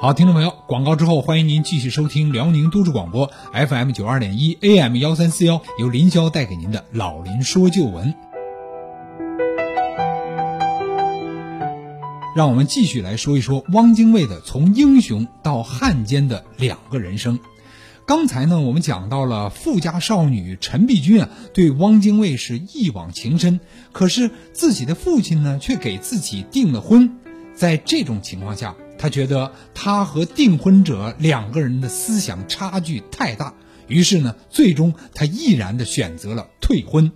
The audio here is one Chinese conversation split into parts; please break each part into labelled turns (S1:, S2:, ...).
S1: 好，听众朋友，广告之后，欢迎您继续收听辽宁都市广播 FM 九二点一 AM 幺三四幺，由林霄带给您的老林说旧闻。让我们继续来说一说汪精卫的从英雄到汉奸的两个人生。刚才呢，我们讲到了富家少女陈璧君啊，对汪精卫是一往情深，可是自己的父亲呢，却给自己订了婚。在这种情况下，他觉得他和订婚者两个人的思想差距太大，于是呢，最终他毅然的选择了退婚。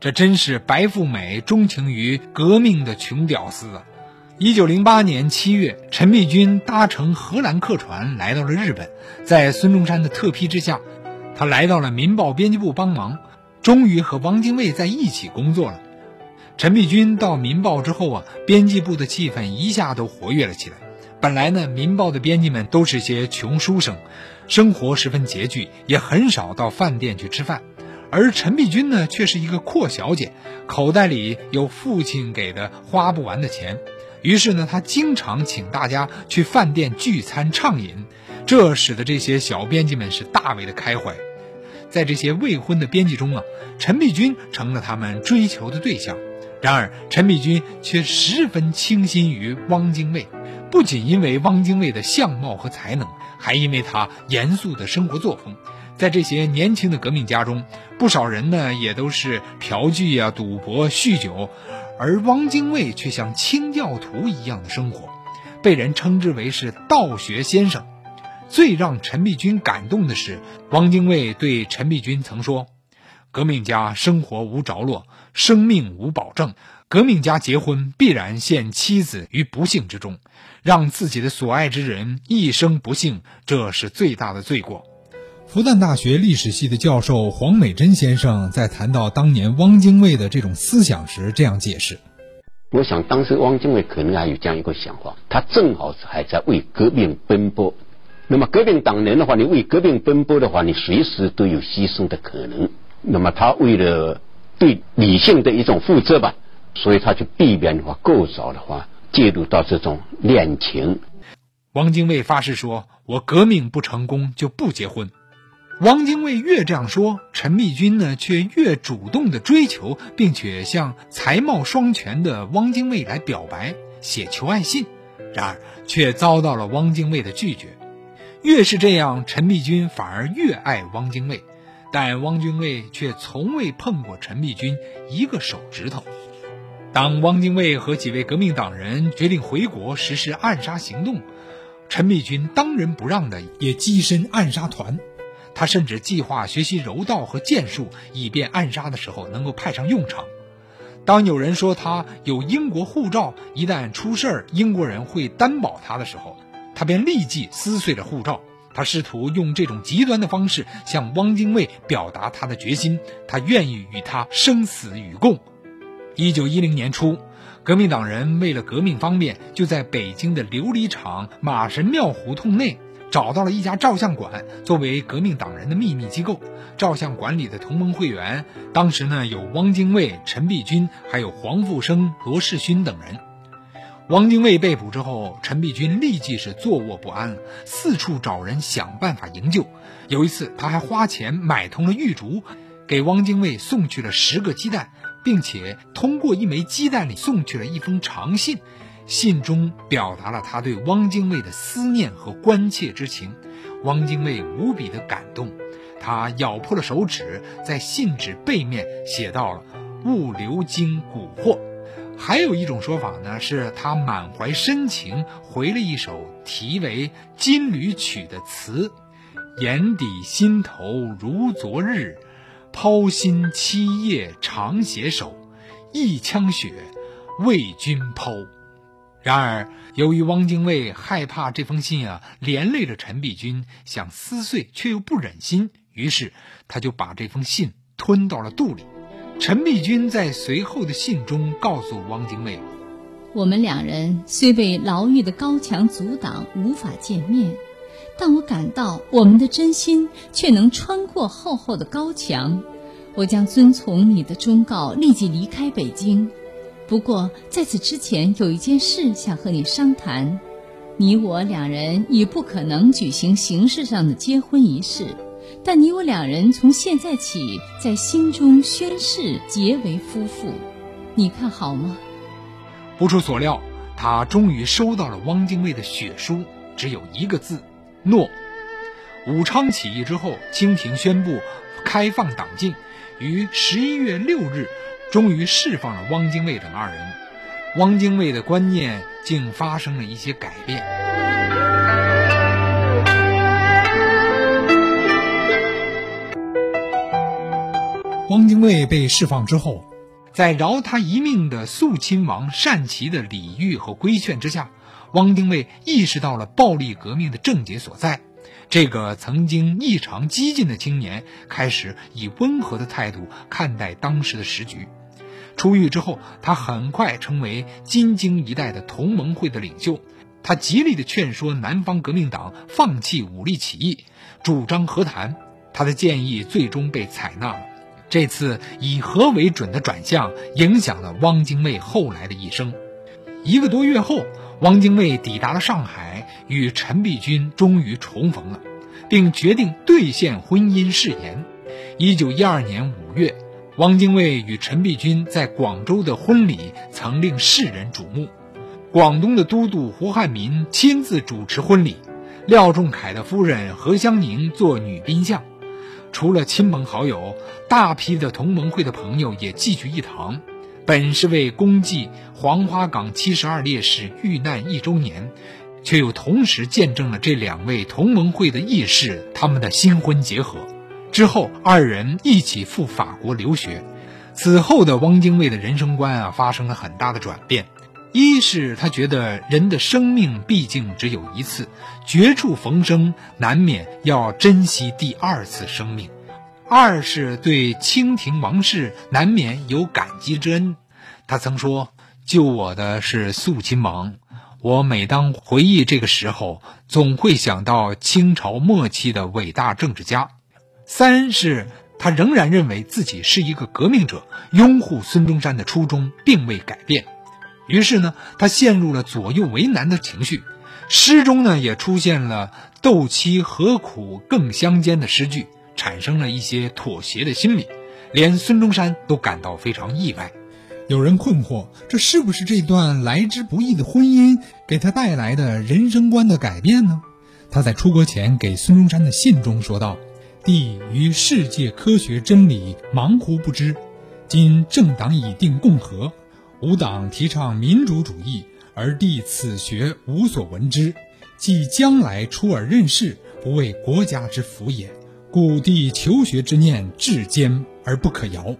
S1: 这真是白富美钟情于革命的穷屌丝啊！一九零八年七月，陈璧君搭乘荷兰客船来到了日本，在孙中山的特批之下，他来到了《民报》编辑部帮忙，终于和汪精卫在一起工作了。陈璧君到《民报》之后啊，编辑部的气氛一下都活跃了起来。本来呢，《民报》的编辑们都是些穷书生，生活十分拮据，也很少到饭店去吃饭，而陈璧君呢，却是一个阔小姐，口袋里有父亲给的花不完的钱。于是呢，他经常请大家去饭店聚餐畅饮，这使得这些小编辑们是大为的开怀。在这些未婚的编辑中啊，陈璧君成了他们追求的对象。然而，陈璧君却十分倾心于汪精卫，不仅因为汪精卫的相貌和才能，还因为他严肃的生活作风。在这些年轻的革命家中，不少人呢也都是嫖妓啊、赌博、酗酒。而汪精卫却像清教徒一样的生活，被人称之为是道学先生。最让陈璧君感动的是，汪精卫对陈璧君曾说：“革命家生活无着落，生命无保证。革命家结婚必然陷妻子于不幸之中，让自己的所爱之人一生不幸，这是最大的罪过。”复旦大学历史系的教授黄美珍先生在谈到当年汪精卫的这种思想时，这样解释：“
S2: 我想当时汪精卫可能还有这样一个想法，他正好是还在为革命奔波。那么革命党人的话，你为革命奔波的话，你随时都有牺牲的可能。那么他为了对理性的一种负责吧，所以他就避免的话，过早的话介入到这种恋情。”
S1: 汪精卫发誓说：“我革命不成功就不结婚。”汪精卫越这样说，陈璧君呢却越主动的追求，并且向才貌双全的汪精卫来表白，写求爱信。然而却遭到了汪精卫的拒绝。越是这样，陈璧君反而越爱汪精卫，但汪精卫却从未碰过陈璧君一个手指头。当汪精卫和几位革命党人决定回国实施暗杀行动，陈璧君当仁不让的也跻身暗杀团。他甚至计划学习柔道和剑术，以便暗杀的时候能够派上用场。当有人说他有英国护照，一旦出事儿，英国人会担保他的时候，他便立即撕碎了护照。他试图用这种极端的方式向汪精卫表达他的决心，他愿意与他生死与共。一九一零年初，革命党人为了革命方便，就在北京的琉璃厂马神庙胡同内。找到了一家照相馆，作为革命党人的秘密机构。照相馆里的同盟会员，当时呢有汪精卫、陈璧君，还有黄复生、罗世勋等人。汪精卫被捕之后，陈璧君立即是坐卧不安，四处找人想办法营救。有一次，他还花钱买通了玉竹，给汪精卫送去了十个鸡蛋，并且通过一枚鸡蛋里送去了一封长信。信中表达了他对汪精卫的思念和关切之情，汪精卫无比的感动，他咬破了手指，在信纸背面写到了“物流经蛊惑”。还有一种说法呢，是他满怀深情回了一首题为《金缕曲》的词：“眼底心头如昨日，抛心七夜常携手，一腔血为君抛。”然而，由于汪精卫害怕这封信啊连累了陈璧君，想撕碎却又不忍心，于是他就把这封信吞到了肚里。陈璧君在随后的信中告诉汪精卫：“
S3: 我们两人虽被牢狱的高墙阻挡，无法见面，但我感到我们的真心却能穿过厚厚的高墙。我将遵从你的忠告，立即离开北京。”不过，在此之前有一件事想和你商谈。你我两人已不可能举行形式上的结婚仪式，但你我两人从现在起在心中宣誓结为夫妇，你看好吗？
S1: 不出所料，他终于收到了汪精卫的血书，只有一个字：诺。武昌起义之后，清廷宣布开放党禁，于十一月六日，终于释放了汪精卫等二人。汪精卫的观念竟发生了一些改变。汪精卫被释放之后，在饶他一命的肃亲王单骑的礼遇和规劝之下，汪精卫意识到了暴力革命的症结所在。这个曾经异常激进的青年，开始以温和的态度看待当时的时局。出狱之后，他很快成为金京一带的同盟会的领袖。他极力地劝说南方革命党放弃武力起义，主张和谈。他的建议最终被采纳了。这次以和为准的转向，影响了汪精卫后来的一生。一个多月后，汪精卫抵达了上海，与陈璧君终于重逢了，并决定兑现婚姻誓言。一九一二年五月。汪精卫与陈璧君在广州的婚礼曾令世人瞩目，广东的都督胡汉民亲自主持婚礼，廖仲恺的夫人何香凝做女宾相，除了亲朋好友，大批的同盟会的朋友也聚聚一堂，本是为公祭黄花岗七十二烈士遇难一周年，却又同时见证了这两位同盟会的义士他们的新婚结合。之后，二人一起赴法国留学。此后的汪精卫的人生观啊，发生了很大的转变。一是他觉得人的生命毕竟只有一次，绝处逢生，难免要珍惜第二次生命；二是对清廷王室难免有感激之恩。他曾说：“救我的是肃亲王，我每当回忆这个时候，总会想到清朝末期的伟大政治家。”三是他仍然认为自己是一个革命者，拥护孙中山的初衷并未改变。于是呢，他陷入了左右为难的情绪。诗中呢，也出现了“斗妻何苦更相间”的诗句，产生了一些妥协的心理。连孙中山都感到非常意外。有人困惑，这是不是这段来之不易的婚姻给他带来的人生观的改变呢？他在出国前给孙中山的信中说道。帝于世界科学真理茫乎不知，今政党已定共和，吾党提倡民主主义，而帝此学无所闻之，即将来出尔任事，不为国家之福也。故地求学之念至坚而不可摇。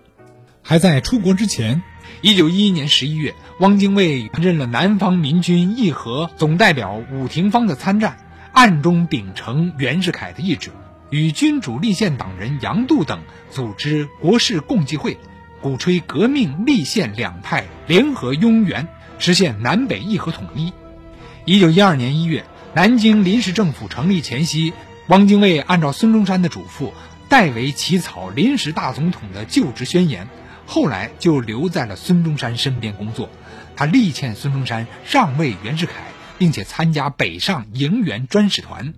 S1: 还在出国之前，一九一一年十一月，汪精卫任了南方民军议和总代表伍廷芳的参战，暗中秉承袁世凯的意志。与君主立宪党人杨度等组织国事共济会，鼓吹革命立宪两派联合拥袁，实现南北议和统一。一九一二年一月，南京临时政府成立前夕，汪精卫按照孙中山的嘱咐，代为起草临时大总统的就职宣言，后来就留在了孙中山身边工作。他力劝孙中山让位袁世凯，并且参加北上迎袁专使团。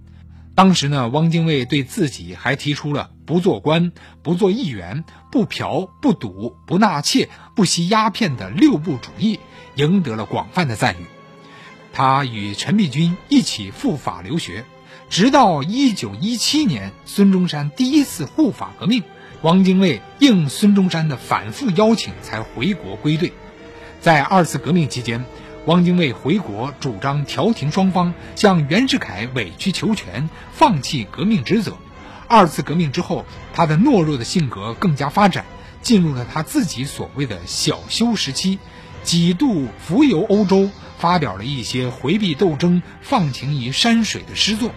S1: 当时呢，汪精卫对自己还提出了不做官、不做议员、不嫖、不赌、不纳妾、不吸鸦片的六不主义，赢得了广泛的赞誉。他与陈璧君一起赴法留学，直到1917年孙中山第一次护法革命，汪精卫应孙中山的反复邀请才回国归队。在二次革命期间。汪精卫回国，主张调停双方，向袁世凯委曲求全，放弃革命职责。二次革命之后，他的懦弱的性格更加发展，进入了他自己所谓的小休时期，几度浮游欧洲，发表了一些回避斗争、放情于山水的诗作。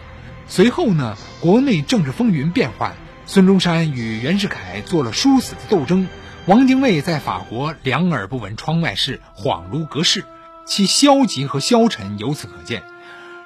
S1: 随后呢，国内政治风云变幻，孙中山与袁世凯做了殊死的斗争，汪精卫在法国两耳不闻窗外事，恍如隔世。其消极和消沉由此可见。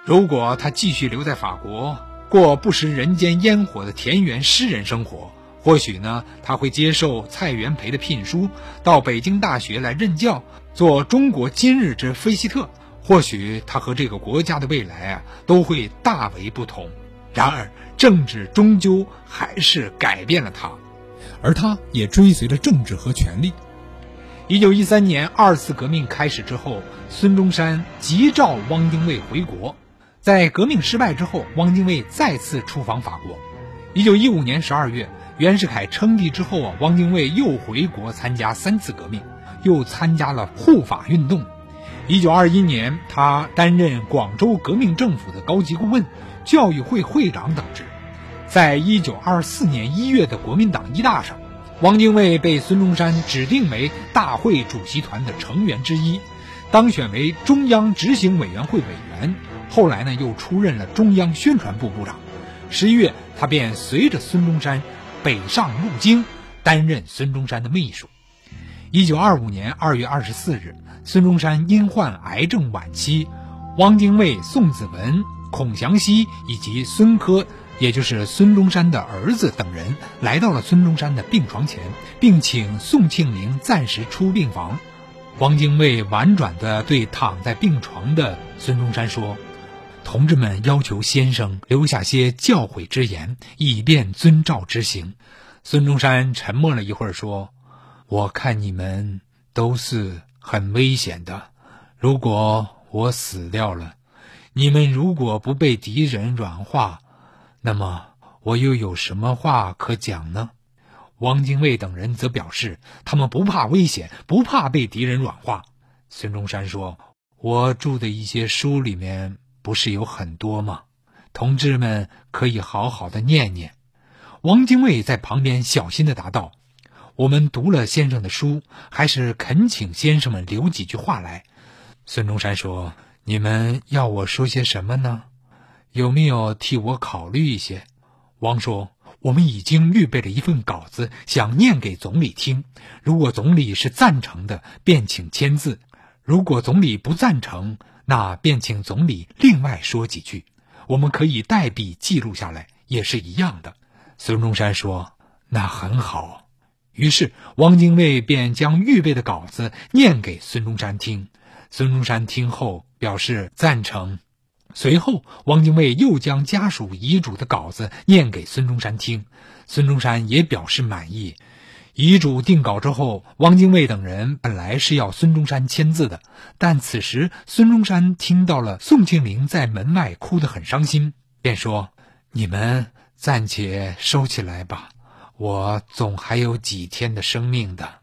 S1: 如果他继续留在法国，过不食人间烟火的田园诗人生活，或许呢，他会接受蔡元培的聘书，到北京大学来任教，做中国今日之菲希特，或许他和这个国家的未来啊都会大为不同。然而，政治终究还是改变了他，
S4: 而他也追随着政治和权力。
S1: 一九一三年二次革命开始之后，孙中山急召汪精卫回国。在革命失败之后，汪精卫再次出访法国。一九一五年十二月，袁世凯称帝之后啊，汪精卫又回国参加三次革命，又参加了护法运动。一九二一年，他担任广州革命政府的高级顾问、教育会会长等职。在一九二四年一月的国民党一大上。汪精卫被孙中山指定为大会主席团的成员之一，当选为中央执行委员会委员。后来呢，又出任了中央宣传部部长。十一月，他便随着孙中山北上入京，担任孙中山的秘书。一九二五年二月二十四日，孙中山因患癌症晚期，汪精卫、宋子文、孔祥熙以及孙科。也就是孙中山的儿子等人来到了孙中山的病床前，并请宋庆龄暂时出病房。汪精卫婉转地对躺在病床的孙中山说：“同志们要求先生留下些教诲之言，以便遵照执行。”孙中山沉默了一会儿说：“我看你们都是很危险的，如果我死掉了，你们如果不被敌人软化。”那么我又有什么话可讲呢？汪精卫等人则表示，他们不怕危险，不怕被敌人软化。孙中山说：“我著的一些书里面不是有很多吗？同志们可以好好的念念。”汪精卫在旁边小心的答道：“我们读了先生的书，还是恳请先生们留几句话来。”孙中山说：“你们要我说些什么呢？”有没有替我考虑一些？王说：“我们已经预备了一份稿子，想念给总理听。如果总理是赞成的，便请签字；如果总理不赞成，那便请总理另外说几句。我们可以代笔记录下来，也是一样的。”孙中山说：“那很好。”于是汪精卫便将预备的稿子念给孙中山听。孙中山听后表示赞成。随后，汪精卫又将家属遗嘱的稿子念给孙中山听，孙中山也表示满意。遗嘱定稿之后，汪精卫等人本来是要孙中山签字的，但此时孙中山听到了宋庆龄在门外哭得很伤心，便说：“你们暂且收起来吧，我总还有几天的生命的。”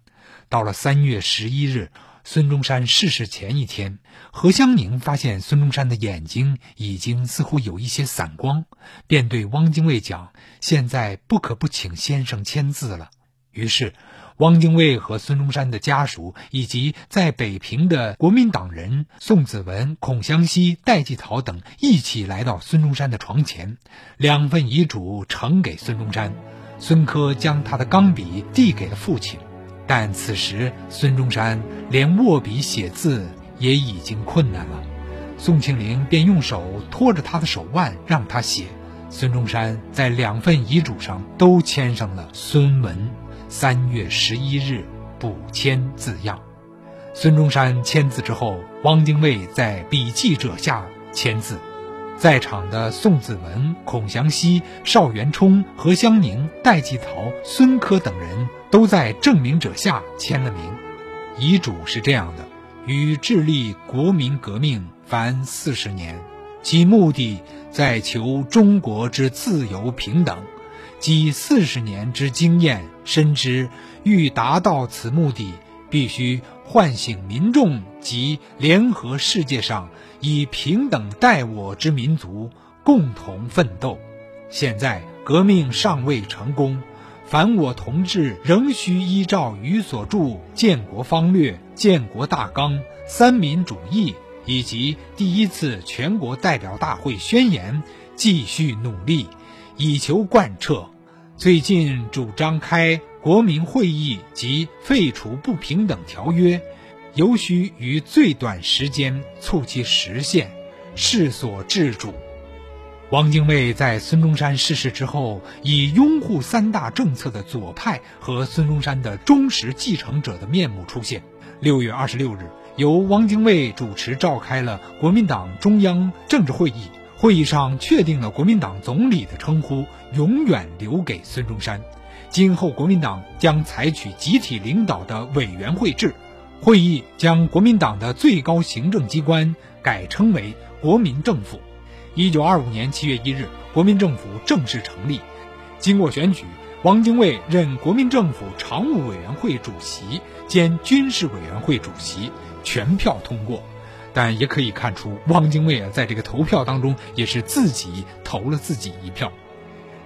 S1: 到了三月十一日。孙中山逝世前一天，何香凝发现孙中山的眼睛已经似乎有一些散光，便对汪精卫讲：“现在不可不请先生签字了。”于是，汪精卫和孙中山的家属以及在北平的国民党人宋子文、孔祥熙、戴季陶等一起来到孙中山的床前，两份遗嘱呈给孙中山。孙科将他的钢笔递给了父亲。但此时，孙中山连握笔写字也已经困难了。宋庆龄便用手托着他的手腕，让他写。孙中山在两份遗嘱上都签上了“孙文三月十一日补签”字样。孙中山签字之后，汪精卫在笔记者下签字。在场的宋子文、孔祥熙、邵元冲、何香凝、戴季陶、孙科等人都在证明者下签了名。遗嘱是这样的：与致力国民革命凡四十年，其目的在求中国之自由平等。积四十年之经验，深知欲达到此目的，必须唤醒民众及联合世界上。以平等待我之民族共同奋斗。现在革命尚未成功，凡我同志仍需依照于所著《建国方略》《建国大纲》《三民主义》以及第一次全国代表大会宣言，继续努力，以求贯彻。最近主张开国民会议及废除不平等条约。尤需于最短时间促其实现，世所至主。汪精卫在孙中山逝世之后，以拥护三大政策的左派和孙中山的忠实继承者的面目出现。六月二十六日，
S5: 由汪精卫主持召开了国民党中央政治会议。会议上确定了国民党总理的称呼永远留给孙中山。今后国民党将采取集体领导的委员会制。会议将国民党的最高行政机关改称为国民政府。一九二五年七月一日，国民政府正式成立。经过选举，汪精卫任国民政府常务委员会主席兼军事委员会主席，全票通过。但也可以看出，汪精卫啊，在这个投票当中也是自己投了自己一票。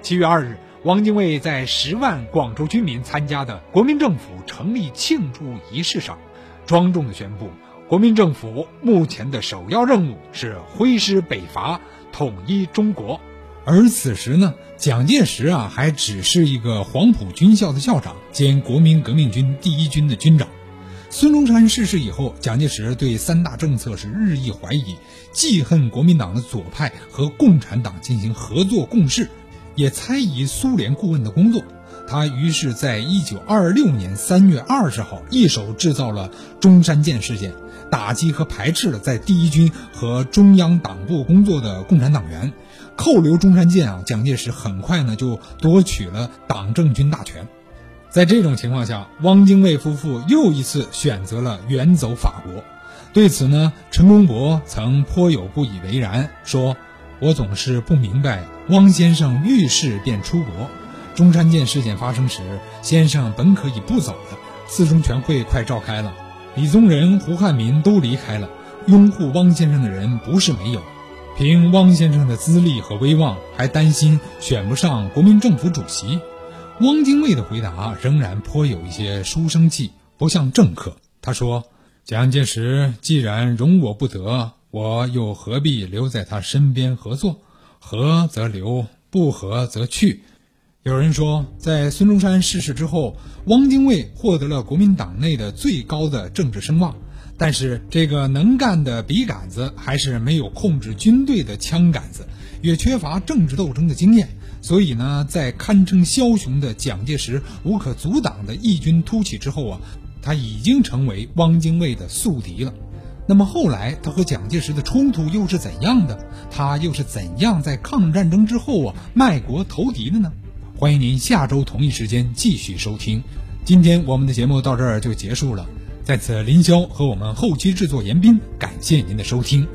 S5: 七月二日，汪精卫在十万广州居民参加的国民政府成立庆祝仪式上，庄重地宣布，国民政府目前的首要任务是挥师北伐，统一中国。
S1: 而此时呢，蒋介石啊，还只是一个黄埔军校的校长兼国民革命军第一军的军长。孙中山逝世以后，蒋介石对三大政策是日益怀疑，记恨国民党的左派和共产党进行合作共事，也猜疑苏联顾问的工作。他于是在一九二六年三月二十号一手制造了中山舰事件，打击和排斥了在第一军和中央党部工作的共产党员，扣留中山舰啊。蒋介石很快呢就夺取了党政军大权。在这种情况下，汪精卫夫妇又一次选择了远走法国。对此呢，陈公博曾颇有不以为然，说：“我总是不明白，汪先生遇事便出国。中山舰事件发生时，先生本可以不走的。四中全会快召开了，李宗仁、胡汉民都离开了，拥护汪先生的人不是没有。凭汪先生的资历和威望，还担心选不上国民政府主席。”汪精卫的回答仍然颇有一些书生气，不像政客。他说：“蒋介石既然容我不得，我又何必留在他身边合作？合则留，不合则去。”有人说，在孙中山逝世之后，汪精卫获得了国民党内的最高的政治声望，但是这个能干的笔杆子还是没有控制军队的枪杆子，也缺乏政治斗争的经验。所以呢，在堪称枭雄的蒋介石无可阻挡的异军突起之后啊，他已经成为汪精卫的宿敌了。那么后来他和蒋介石的冲突又是怎样的？他又是怎样在抗日战争之后啊卖国投敌的呢？欢迎您下周同一时间继续收听。今天我们的节目到这儿就结束了，在此林霄和我们后期制作严斌感谢您的收听。